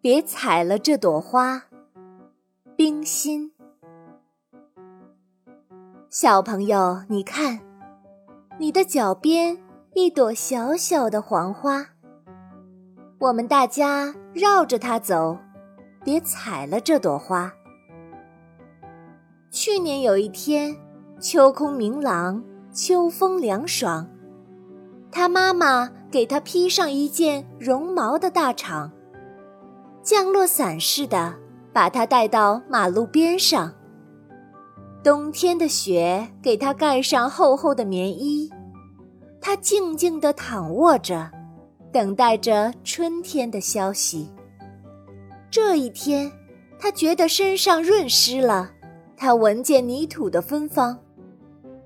别采了这朵花。冰心，小朋友，你看，你的脚边一朵小小的黄花。我们大家绕着它走，别采了这朵花。去年有一天，秋空明朗，秋风凉爽，他妈妈给他披上一件绒毛的大氅，降落伞似的把他带到马路边上。冬天的雪给他盖上厚厚的棉衣，他静静地躺卧着。等待着春天的消息。这一天，他觉得身上润湿了，他闻见泥土的芬芳，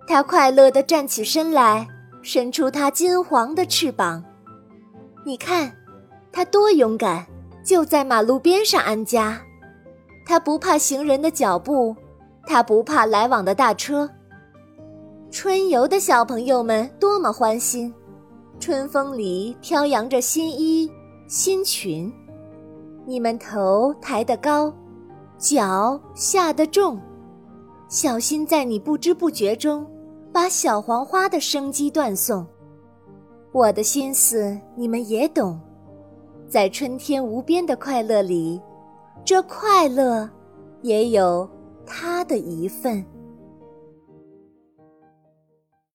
他快乐地站起身来，伸出他金黄的翅膀。你看，他多勇敢，就在马路边上安家。他不怕行人的脚步，他不怕来往的大车。春游的小朋友们多么欢心！春风里飘扬着新衣新裙，你们头抬得高，脚下得重，小心在你不知不觉中把小黄花的生机断送。我的心思你们也懂，在春天无边的快乐里，这快乐也有他的一份。